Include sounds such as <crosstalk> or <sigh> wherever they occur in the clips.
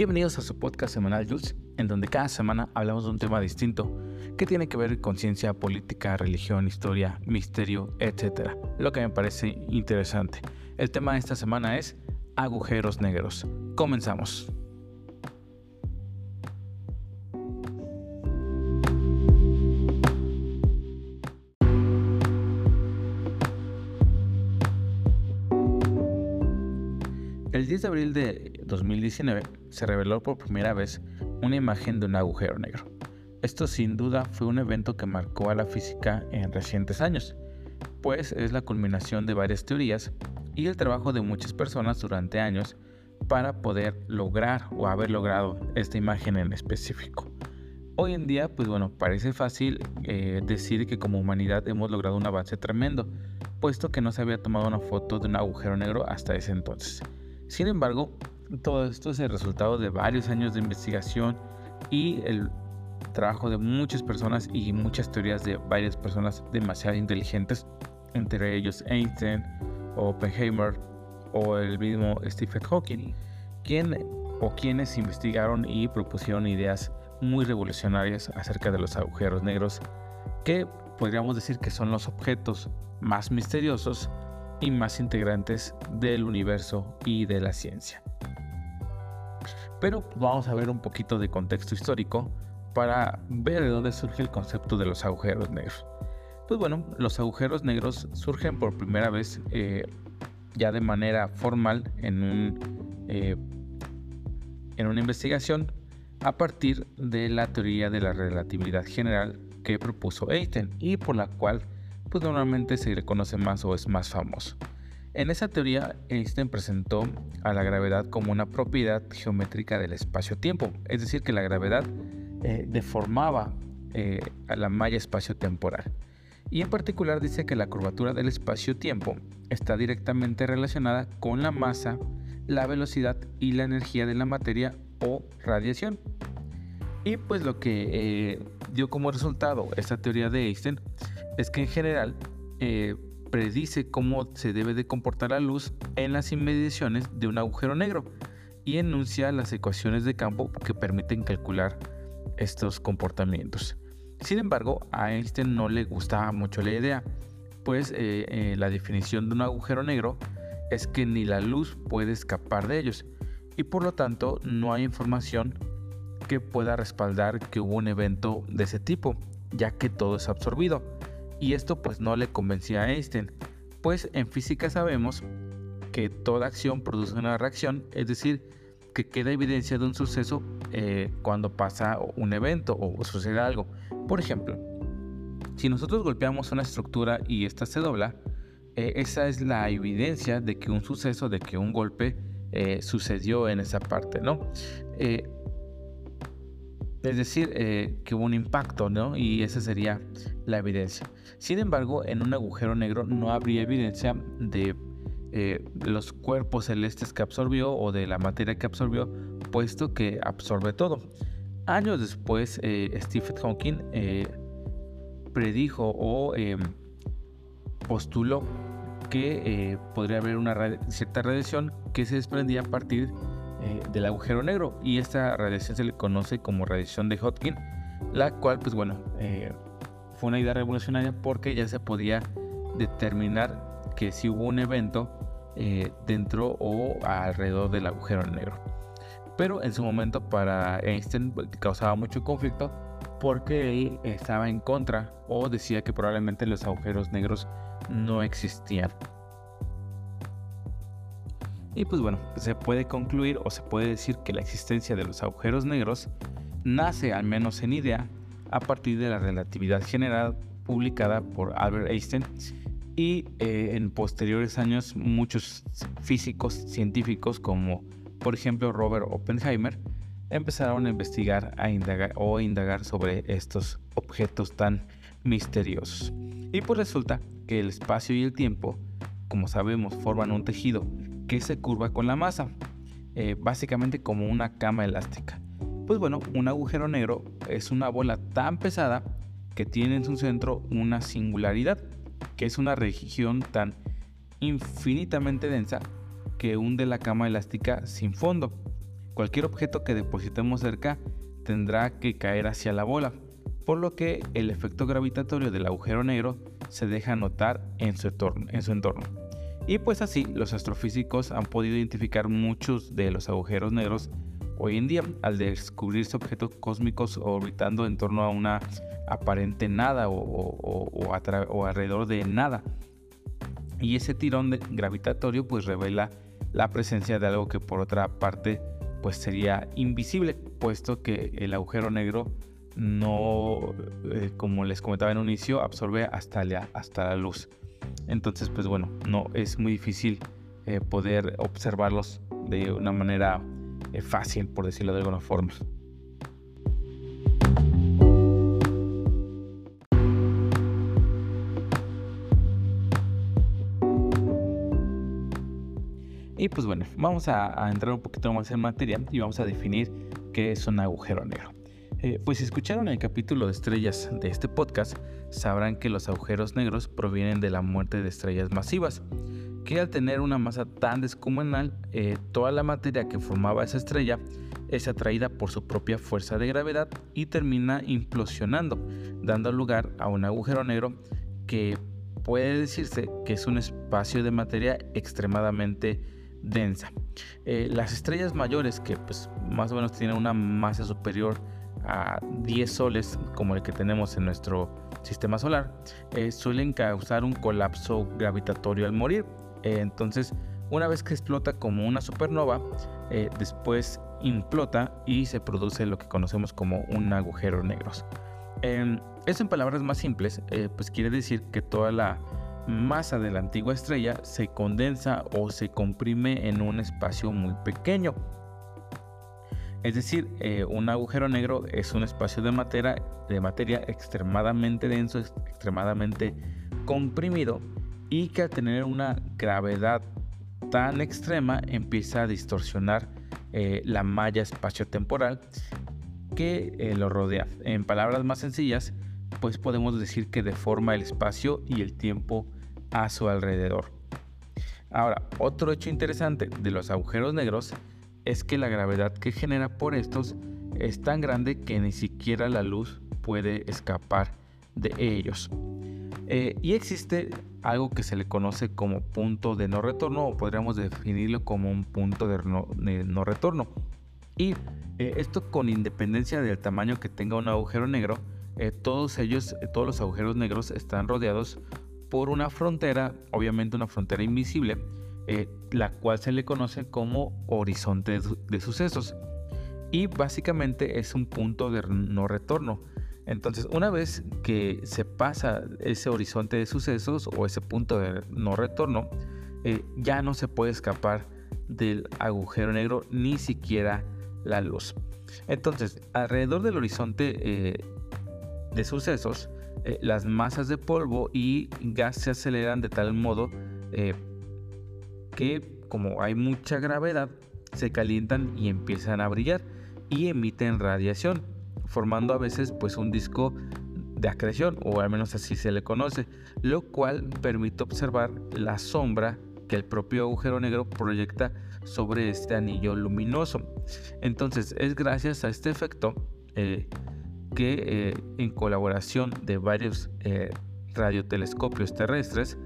Bienvenidos a su podcast semanal Jules, en donde cada semana hablamos de un tema distinto que tiene que ver con ciencia, política, religión, historia, misterio, etc. Lo que me parece interesante. El tema de esta semana es agujeros negros. Comenzamos. 10 de abril de 2019 se reveló por primera vez una imagen de un agujero negro. Esto sin duda fue un evento que marcó a la física en recientes años, pues es la culminación de varias teorías y el trabajo de muchas personas durante años para poder lograr o haber logrado esta imagen en específico. Hoy en día, pues bueno, parece fácil eh, decir que como humanidad hemos logrado un avance tremendo, puesto que no se había tomado una foto de un agujero negro hasta ese entonces. Sin embargo, todo esto es el resultado de varios años de investigación y el trabajo de muchas personas y muchas teorías de varias personas demasiado inteligentes, entre ellos Einstein, Oppenheimer o el mismo Stephen Hawking, quien o quienes investigaron y propusieron ideas muy revolucionarias acerca de los agujeros negros, que podríamos decir que son los objetos más misteriosos y más integrantes del universo y de la ciencia. Pero vamos a ver un poquito de contexto histórico para ver de dónde surge el concepto de los agujeros negros. Pues bueno, los agujeros negros surgen por primera vez eh, ya de manera formal en, un, eh, en una investigación a partir de la teoría de la relatividad general que propuso Einstein y por la cual pues normalmente se le conoce más o es más famoso. En esa teoría, Einstein presentó a la gravedad como una propiedad geométrica del espacio-tiempo, es decir, que la gravedad eh, deformaba eh, a la malla espacio-temporal. Y en particular dice que la curvatura del espacio-tiempo está directamente relacionada con la masa, la velocidad y la energía de la materia o radiación. Y pues lo que eh, dio como resultado esta teoría de Einstein es que en general eh, predice cómo se debe de comportar la luz en las inmediaciones de un agujero negro y enuncia las ecuaciones de campo que permiten calcular estos comportamientos. Sin embargo, a Einstein no le gustaba mucho la idea, pues eh, eh, la definición de un agujero negro es que ni la luz puede escapar de ellos y por lo tanto no hay información que pueda respaldar que hubo un evento de ese tipo, ya que todo es absorbido y esto pues no le convencía a Einstein, pues en física sabemos que toda acción produce una reacción, es decir, que queda evidencia de un suceso eh, cuando pasa un evento o sucede algo. Por ejemplo, si nosotros golpeamos una estructura y ésta se dobla, eh, esa es la evidencia de que un suceso, de que un golpe eh, sucedió en esa parte, ¿no? Es decir, eh, que hubo un impacto, ¿no? Y esa sería la evidencia. Sin embargo, en un agujero negro no habría evidencia de eh, los cuerpos celestes que absorbió o de la materia que absorbió, puesto que absorbe todo. Años después, eh, Stephen Hawking predijo o postuló que podría haber una cierta radiación que se desprendía a partir eh, del agujero negro y esta radiación se le conoce como radiación de Hodgkin, la cual pues bueno eh, fue una idea revolucionaria porque ya se podía determinar que si hubo un evento eh, dentro o alrededor del agujero negro. Pero en su momento para Einstein pues, causaba mucho conflicto porque él estaba en contra o decía que probablemente los agujeros negros no existían. Y pues bueno, se puede concluir o se puede decir que la existencia de los agujeros negros nace, al menos en idea, a partir de la relatividad general publicada por Albert Einstein y eh, en posteriores años muchos físicos científicos como por ejemplo Robert Oppenheimer empezaron a investigar a indagar, o indagar sobre estos objetos tan misteriosos. Y pues resulta que el espacio y el tiempo, como sabemos, forman un tejido que se curva con la masa, eh, básicamente como una cama elástica. Pues bueno, un agujero negro es una bola tan pesada que tiene en su centro una singularidad, que es una región tan infinitamente densa que hunde la cama elástica sin fondo. cualquier objeto que depositemos cerca tendrá que caer hacia la bola, por lo que el efecto gravitatorio del agujero negro se deja notar en su entorno. En su entorno. Y pues así los astrofísicos han podido identificar muchos de los agujeros negros hoy en día al descubrirse objetos cósmicos orbitando en torno a una aparente nada o, alrededor de nada. Y ese tirón gravitatorio pues revela la presencia de algo que por otra parte pues sería invisible, puesto que el agujero negro no, eh, como les comentaba en un inicio, absorbe hasta la, hasta la luz. Entonces, pues bueno, no es muy difícil eh, poder observarlos de una manera eh, fácil, por decirlo de alguna forma. Y pues bueno, vamos a, entrar un poquito más en materia y vamos a definir qué es un agujero negro. Eh, pues si escucharon el capítulo de estrellas de este podcast, sabrán que los agujeros negros provienen de la muerte de estrellas masivas, que al tener una masa tan descomunal, eh, toda la materia que formaba esa estrella es atraída por su propia fuerza de gravedad y termina implosionando, dando lugar a un agujero negro que puede decirse que es un espacio de materia extremadamente densa. Eh, las estrellas mayores que pues más o menos tienen una masa superior a 10 soles como el que tenemos en nuestro sistema solar eh, suelen causar un colapso gravitatorio al morir. Eh, entonces una vez que explota como una supernova, después implota y se produce lo que conocemos como un agujero negro. Em, eso en palabras más simples, pues quiere decir que toda la masa de la antigua estrella se condensa o se comprime en un espacio muy pequeño. Es decir, eh, un agujero negro es un espacio de materia, de materia extremadamente denso, extremadamente comprimido y que al tener una gravedad tan extrema empieza a distorsionar eh, la malla espaciotemporal que eh, lo rodea. En palabras más sencillas, pues podemos decir que deforma el espacio y el tiempo a su alrededor. Ahora, otro hecho interesante de los agujeros negros es que la gravedad que genera por estos es tan grande que ni siquiera la luz puede escapar de ellos. Eh, y existe algo que se le conoce como punto de no retorno o podríamos definirlo como un punto de no, retorno. Y eh, esto con independencia del tamaño que tenga un agujero negro, eh, todos ellos, todos los agujeros negros están rodeados por una frontera, obviamente una frontera invisible, la cual se le conoce como horizonte de, sucesos. Y básicamente es un punto de no retorno. Entonces, una vez que se pasa ese horizonte de sucesos o ese punto de no retorno, eh, ya no se puede escapar del agujero negro ni siquiera la luz. Entonces, alrededor del horizonte eh, de sucesos, eh, las masas de polvo y gas se aceleran de tal modo que como hay mucha gravedad, se calientan y empiezan a brillar y emiten radiación, formando a veces pues un disco de acreción, o al menos así se le conoce, lo cual permite observar la sombra que el propio agujero negro proyecta sobre este anillo luminoso. Entonces es gracias a este efecto eh, que eh, en colaboración de varios eh, radiotelescopios terrestres,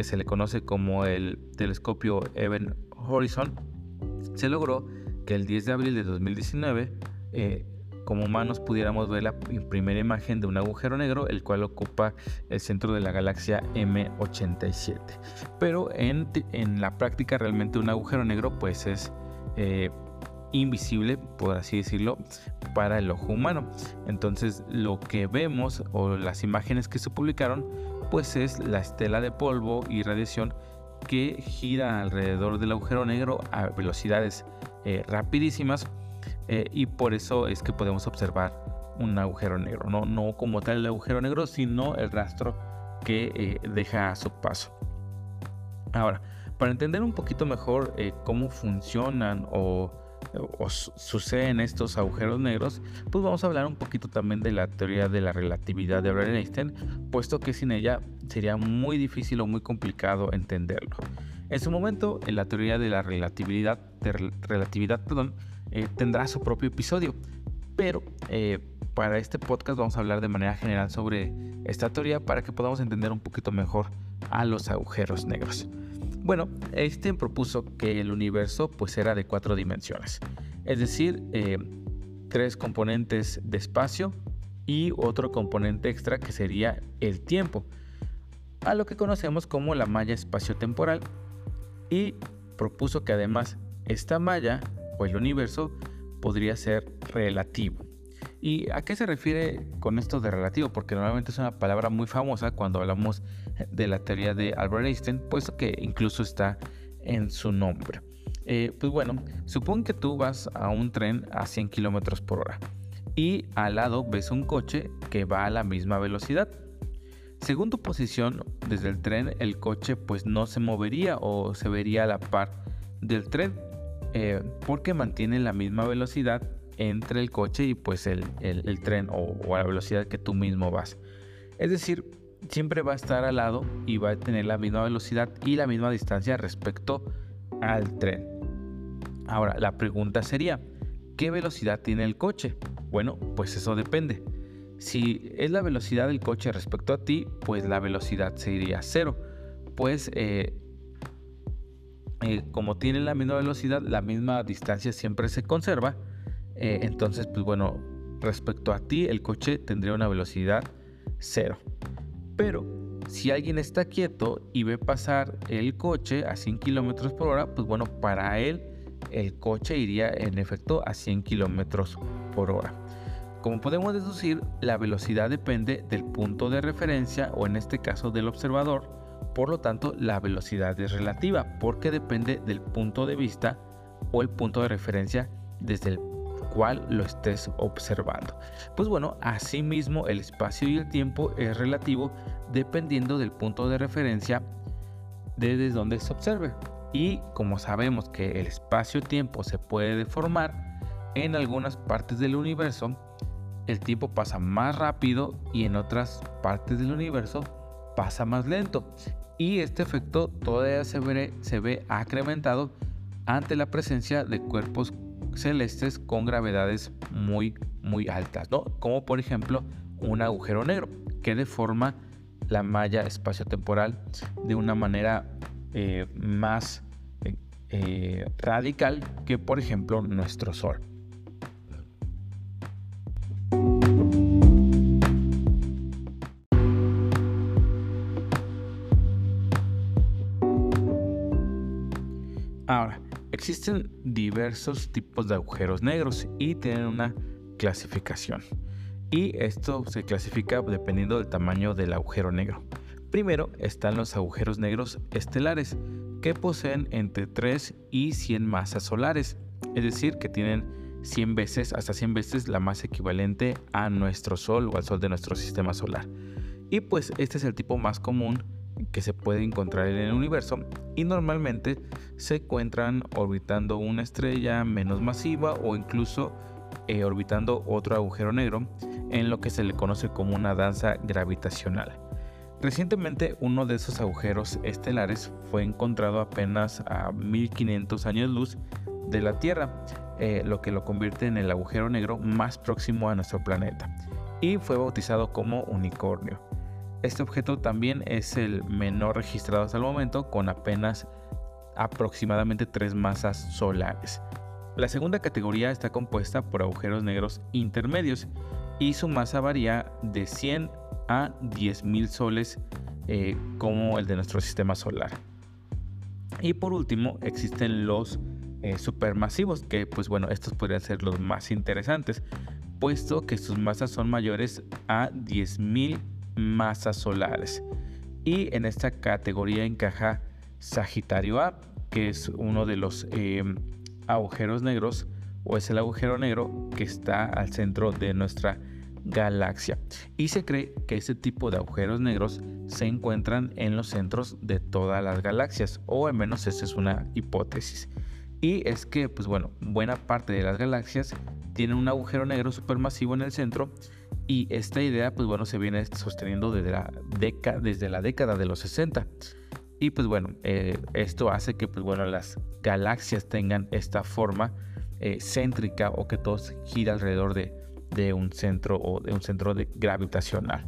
que se le conoce como el telescopio Event Horizon, se logró que el 10 de abril de 2019, eh, como humanos pudiéramos ver la primera imagen de un agujero negro, el cual ocupa el centro de la galaxia M87. Pero en, en la práctica realmente un agujero negro pues es invisible, por así decirlo, para el ojo humano. Entonces lo que vemos o las imágenes que se publicaron, pues es la estela de polvo y radiación que gira alrededor del agujero negro a velocidades eh, rapidísimas eh, y por eso es que podemos observar un agujero negro, no, no como tal el agujero negro, sino el rastro que eh, deja a su paso. Ahora, para entender un poquito mejor cómo funcionan o o suceden estos agujeros negros, pues vamos a hablar un poquito también de la teoría de la relatividad de Albert Einstein, puesto que sin ella sería muy difícil o muy complicado entenderlo. En su momento, la teoría de la relatividad, relatividad perdón, eh, tendrá su propio episodio, pero eh, para este podcast vamos a hablar de manera general sobre esta teoría para que podamos entender un poquito mejor a los agujeros negros. Bueno, Einstein propuso que el universo pues era de cuatro dimensiones, es decir, eh, tres componentes de espacio y otro componente extra que sería el tiempo, a lo que conocemos como la malla espaciotemporal y propuso que además esta malla o el universo podría ser relativo. ¿Y a qué se refiere con esto de relativo? Porque normalmente es una palabra muy famosa cuando hablamos de la teoría de Albert Einstein, puesto que incluso está en su nombre. Eh, pues bueno, supón que tú vas a un tren a 100 km por hora y al lado ves un coche que va a la misma velocidad. Según tu posición desde el tren, el coche pues no se movería o se vería a la par del tren eh, porque mantiene la misma velocidad entre el coche y pues el, tren o, la velocidad que tú mismo vas. Es decir, siempre va a estar al lado y va a tener la misma velocidad y la misma distancia respecto al tren. Ahora, la pregunta sería, ¿qué velocidad tiene el coche? Bueno, pues eso depende. Si es la velocidad del coche respecto a ti, pues la velocidad sería cero. Pues eh, eh, como tiene la misma velocidad, la misma distancia siempre se conserva eh, entonces, pues bueno, respecto a ti, el coche tendría una velocidad cero. Pero si alguien está quieto y ve pasar el coche a 100 kilómetros por hora, pues bueno, para él el coche iría en efecto a 100 kilómetros por hora. Como podemos deducir, la velocidad depende del punto de referencia o en este caso del observador. Por lo tanto, la velocidad es relativa porque depende del punto de vista o el punto de referencia desde el cual lo estés observando. Pues bueno, asimismo el espacio y el tiempo es relativo dependiendo del punto de referencia desde donde se observe. Y como sabemos que el espacio-tiempo se puede deformar, en algunas partes del universo el tiempo pasa más rápido y en otras partes del universo pasa más lento. Y este efecto todavía se ve, se ve acrementado ante la presencia de cuerpos celestes con gravedades muy, muy altas, ¿no? Como por ejemplo un agujero negro que deforma la malla espaciotemporal de una manera eh, más eh, eh, radical que por ejemplo nuestro Sol. Existen diversos tipos de agujeros negros y tienen una clasificación. Y esto se clasifica dependiendo del tamaño del agujero negro. Primero están los agujeros negros estelares, que poseen entre 3 y 100 masas solares, es decir, que tienen 100 veces, hasta 100 veces la masa equivalente a nuestro Sol o al Sol de nuestro sistema solar. Y pues este es el tipo más común que se puede encontrar en el universo y normalmente se encuentran orbitando una estrella menos masiva o incluso eh, orbitando otro agujero negro en lo que se le conoce como una danza gravitacional. Recientemente uno de esos agujeros estelares fue encontrado apenas a 1500 años luz de la Tierra, eh, lo que lo convierte en el agujero negro más próximo a nuestro planeta y fue bautizado como unicornio. Este objeto también es el menor registrado hasta el momento con apenas aproximadamente tres masas solares. La segunda categoría está compuesta por agujeros negros intermedios y su masa varía de 100 a 10.000 soles eh, como el de nuestro sistema solar. Y por último existen los eh, supermasivos que pues bueno estos podrían ser los más interesantes puesto que sus masas son mayores a 10.000 masas solares. Y en esta categoría encaja Sagitario A, que es uno de los em, agujeros negros o es el agujero negro que está al centro de nuestra galaxia. Y se cree que ese tipo de agujeros negros se encuentran en los centros de todas las galaxias, o al menos esa es una hipótesis. Y es que, pues bueno, buena parte de las galaxias tienen un agujero negro supermasivo en el centro y esta idea, pues bueno, se viene sosteniendo desde la, década, desde la década de los 60. Y pues bueno, eh, esto hace que pues bueno, las galaxias tengan esta forma eh, céntrica o que todo gira alrededor de, de, un centro o de un centro gravitacional.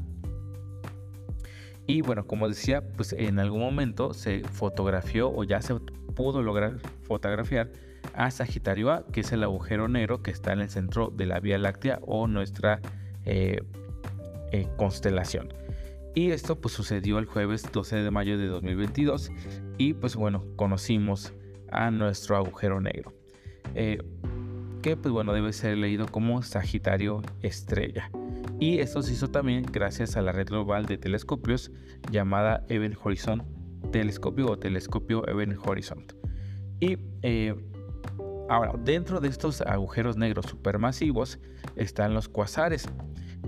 Y bueno, como decía, pues en algún momento se fotografió o ya se pudo lograr fotografiar a Sagitario A, que es el agujero negro que está en el centro de la Vía Láctea o nuestra eh, eh, constelación. Y esto pues sucedió el jueves 12 de mayo de 2022 y pues bueno, conocimos a nuestro agujero negro. Eh, que pues bueno, debe ser leído como Sagitario Estrella. Y esto se hizo también gracias a la red global de telescopios llamada Event Horizon Telescopio o Telescopio Event Horizon. Y Ahora, dentro de estos agujeros negros supermasivos están los cuasares,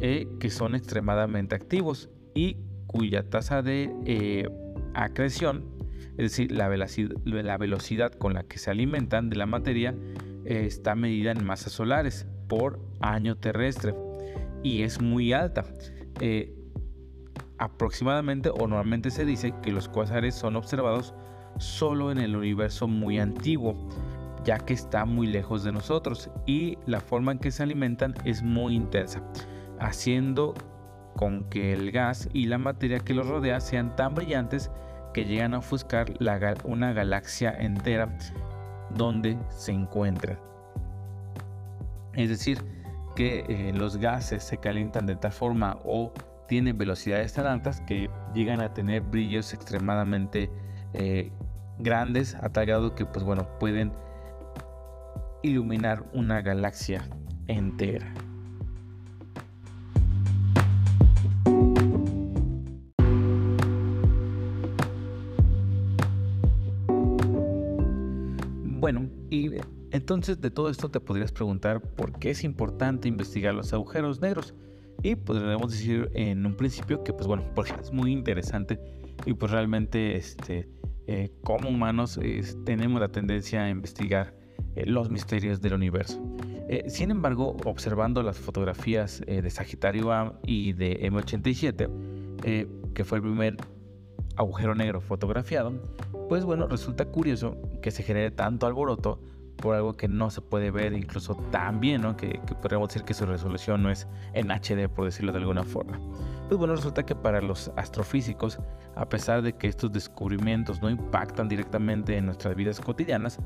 eh, que son extremadamente activos y cuya tasa de eh, acreción, es decir, la velocidad, con la que se alimentan de la materia, eh, está medida en masas solares por año terrestre y es muy alta. aproximadamente o normalmente se dice que los cuasares son observados solo en el universo muy antiguo ya que está muy lejos de nosotros y la forma en que se alimentan es muy intensa, haciendo con que el gas y la materia que los rodea sean tan brillantes que llegan a ofuscar una galaxia entera donde se encuentran. Es decir, que eh, los gases se calientan de tal forma o tienen velocidades tan altas que llegan a tener brillos extremadamente eh, grandes a tal grado que pues bueno pueden iluminar una galaxia entera. Bueno, y entonces de todo esto te podrías preguntar por qué es importante investigar los agujeros negros. Y podríamos decir en un principio que pues bueno, <laughs> es muy interesante y pues realmente este, eh, como humanos tenemos la tendencia a investigar eh, los misterios del universo. Eh, sin embargo, observando las fotografías eh, de Sagitario A y de M87, que fue el primer agujero negro fotografiado, pues bueno, resulta curioso que se genere tanto alboroto por algo que no se puede ver incluso tan bien, ¿no? que, que, podríamos decir que su resolución no es en HD, por decirlo de alguna forma. Pues bueno, resulta que para los astrofísicos, a pesar de que estos descubrimientos no impactan directamente en nuestras vidas cotidianas,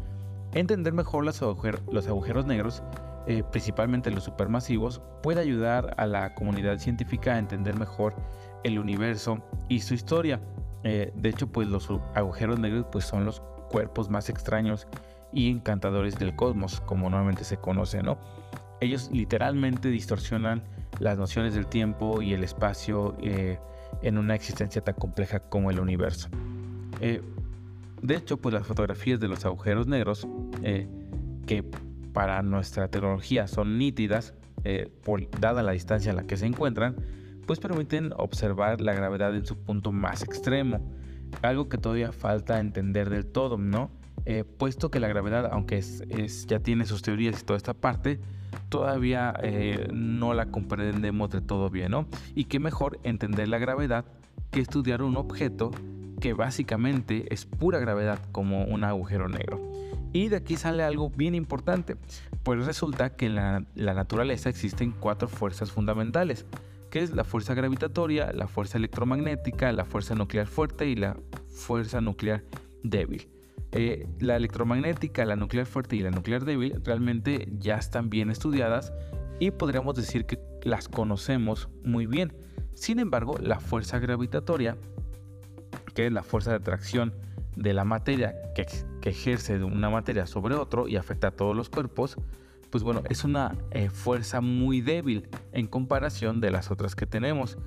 Entender mejor los, agujeros negros, eh, principalmente los supermasivos, puede ayudar a la comunidad científica a entender mejor el universo y su historia. Eh, de hecho, pues los agujeros negros pues, son los cuerpos más extraños y encantadores del cosmos, como normalmente se conoce, ¿no? Ellos literalmente distorsionan las nociones del tiempo y el espacio eh, en una existencia tan compleja como el universo. De hecho, pues las fotografías de los agujeros negros, eh, que para nuestra tecnología son nítidas, eh, por, dada la distancia a la que se encuentran, pues permiten observar la gravedad en su punto más extremo, algo que todavía falta entender del todo, ¿no? Eh, puesto que la gravedad, aunque es, ya tiene sus teorías y toda esta parte, todavía no la comprendemos de todo bien, ¿no? Y qué mejor entender la gravedad que estudiar un objeto que básicamente es pura gravedad como un agujero negro. Y de aquí sale algo bien importante, pues resulta que en la, naturaleza existen cuatro fuerzas fundamentales, que es la fuerza gravitatoria, la fuerza electromagnética, la fuerza nuclear fuerte y la fuerza nuclear débil. Eh, la electromagnética, la nuclear fuerte y la nuclear débil realmente ya están bien estudiadas y podríamos decir que las conocemos muy bien. Sin embargo, la fuerza gravitatoria que la fuerza de atracción de la materia que, ejerce de una materia sobre otro y afecta a todos los cuerpos, pues bueno, es una eh, fuerza muy débil en comparación de las otras que tenemos.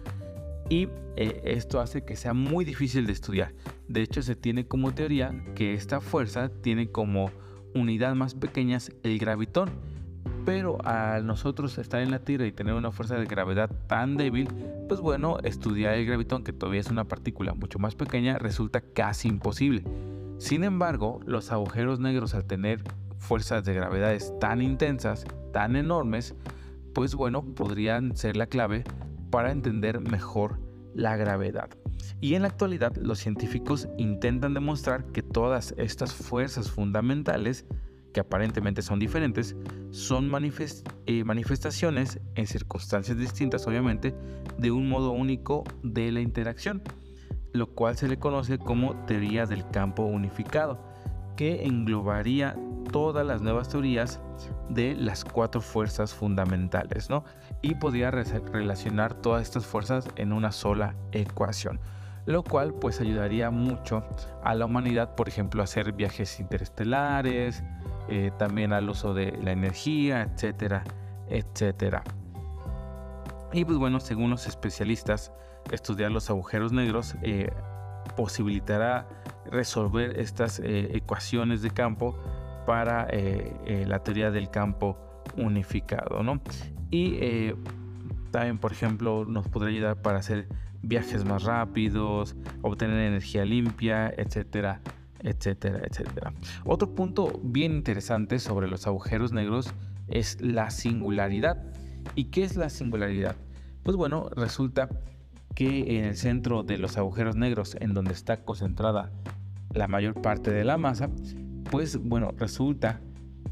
Y eh, esto hace que sea muy difícil de estudiar. De hecho, se tiene como teoría que esta fuerza tiene como unidad más pequeña el gravitón pero al nosotros estar en la Tierra y tener una fuerza de gravedad tan débil, pues bueno, estudiar el gravitón, que todavía es una partícula mucho más pequeña, resulta casi imposible. Sin embargo, los agujeros negros al tener fuerzas de gravedades tan intensas, tan enormes, pues bueno, podrían ser la clave para entender mejor la gravedad. Y en la actualidad los científicos intentan demostrar que todas estas fuerzas fundamentales, que aparentemente son diferentes, son eh, manifestaciones en circunstancias distintas, obviamente, de un modo único de la interacción, lo cual se le conoce como teoría del campo unificado, que englobaría todas las nuevas teorías de las cuatro fuerzas fundamentales, ¿no? Y podría relacionar todas estas fuerzas en una sola ecuación, lo cual pues ayudaría mucho a la humanidad, por ejemplo, a hacer viajes interestelares, eh, también al uso de la energía, etcétera, etcétera. Y pues bueno, según los especialistas, estudiar los agujeros negros eh, posibilitará resolver estas eh, ecuaciones de campo para la teoría del campo unificado, ¿no? Y también, por ejemplo, nos podría ayudar para hacer viajes más rápidos, obtener energía limpia, etcétera, etcétera, etcétera. Otro punto bien interesante sobre los agujeros negros es la singularidad. ¿Y qué es la singularidad? Pues bueno, resulta que en el centro de los agujeros negros, en donde está concentrada la mayor parte de la masa, pues bueno, resulta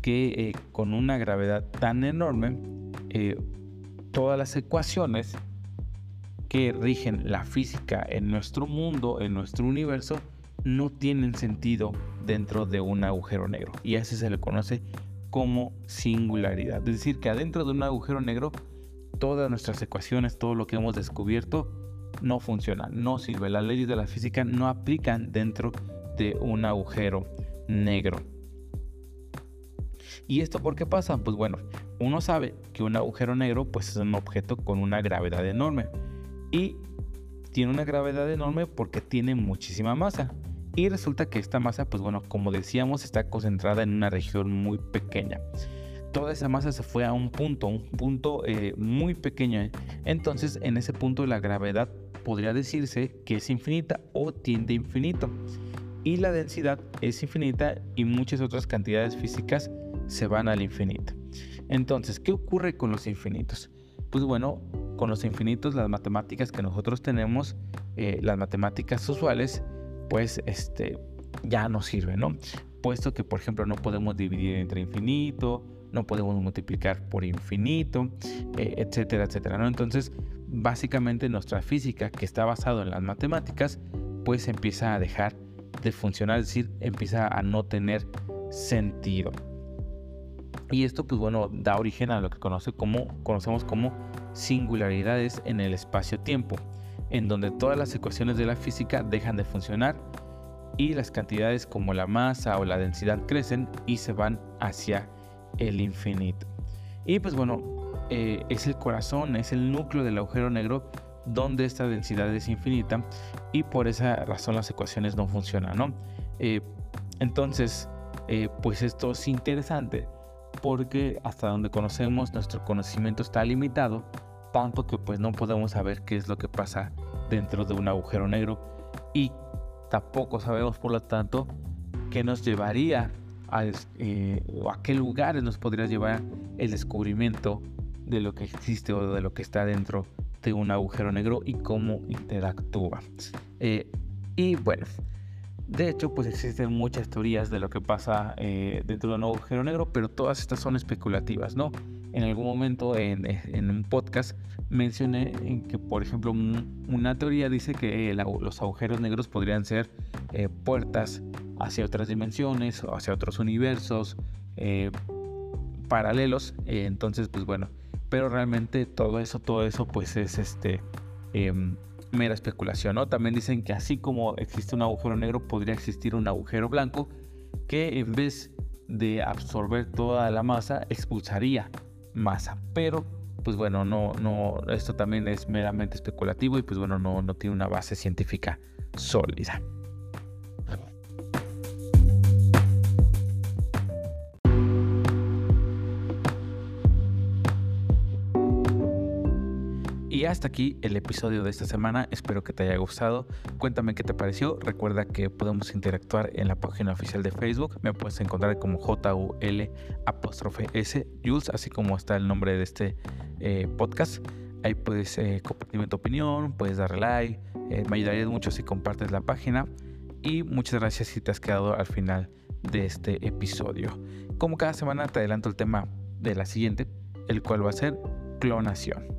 que eh, con una gravedad tan enorme, eh, todas las ecuaciones que rigen la física en nuestro mundo, en nuestro universo, no tienen sentido dentro de un agujero negro. Y a ese se le conoce como singularidad. Es decir, que adentro de un agujero negro, todas nuestras ecuaciones, todo lo que hemos descubierto, no funciona, no sirve. Las leyes de la física no aplican dentro de un agujero negro. ¿Y esto por qué pasa? Pues bueno, uno sabe que un agujero negro pues es un objeto con una gravedad enorme y tiene una gravedad enorme porque tiene muchísima masa. Y resulta que esta masa, pues bueno, como decíamos, está concentrada en una región muy pequeña. Toda esa masa se fue a un punto, un punto eh, muy pequeño. Entonces, en ese punto la gravedad podría decirse que es infinita o tiende a infinito. Y la densidad es infinita y muchas otras cantidades físicas se van al infinito. Entonces, ¿qué ocurre con los infinitos? Pues bueno, con los infinitos, las matemáticas que nosotros tenemos, eh, las matemáticas usuales, pues este, ya no sirven, ¿no? Puesto que, por ejemplo, no podemos dividir entre infinito, no podemos multiplicar por infinito, eh, etcétera, etcétera, ¿no? Entonces, básicamente nuestra física, que está basada en las matemáticas, pues empieza a dejar de funcionar, es decir, empieza a no tener sentido. Y esto, pues bueno, da origen a lo que como, conocemos como singularidades en el espacio-tiempo en donde todas las ecuaciones de la física dejan de funcionar y las cantidades como la masa o la densidad crecen y se van hacia el infinito. Y pues bueno, eh, es el corazón, es el núcleo del agujero negro donde esta densidad es infinita y por esa razón las ecuaciones no funcionan, ¿no? Eh, entonces, eh, pues esto es interesante porque hasta donde conocemos nuestro conocimiento está limitado tanto que pues no podemos saber qué es lo que pasa dentro de un agujero negro y tampoco sabemos por lo tanto qué nos llevaría a, eh, o a qué lugares nos podría llevar el descubrimiento de lo que existe o de lo que está dentro de un agujero negro y cómo interactúa. Eh, y bueno, de hecho, pues existen muchas teorías de lo que pasa eh, dentro de un agujero negro, pero todas estas son especulativas, ¿no? En algún momento en, un podcast mencioné que, por ejemplo, una teoría dice que los agujeros negros podrían ser eh, puertas hacia otras dimensiones o hacia otros universos eh, paralelos. entonces, pues bueno, pero realmente todo eso, todo eso, pues es este em, mera especulación, ¿no? También dicen que así como existe un agujero negro, podría existir un agujero blanco que en vez de absorber toda la masa, expulsaría masa. Pero, pues bueno, no, no, esto también es meramente especulativo y pues bueno, no, no tiene una base científica sólida. Y hasta aquí el episodio de esta semana. Espero que te haya gustado. Cuéntame qué te pareció. Recuerda que podemos interactuar en la página oficial de Facebook. Me puedes encontrar como J-U-L apóstrofe S, Jules, así como está el nombre de este eh, podcast. Ahí puedes eh, compartirme tu opinión, puedes darle like. Eh, me ayudaría mucho si compartes la página. Y muchas gracias si te has quedado al final de este episodio. Como cada semana te adelanto el tema de la siguiente, el cual va a ser clonación.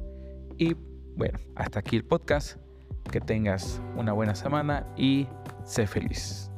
Y bueno, hasta aquí el podcast. Que tengas una buena semana y sé feliz.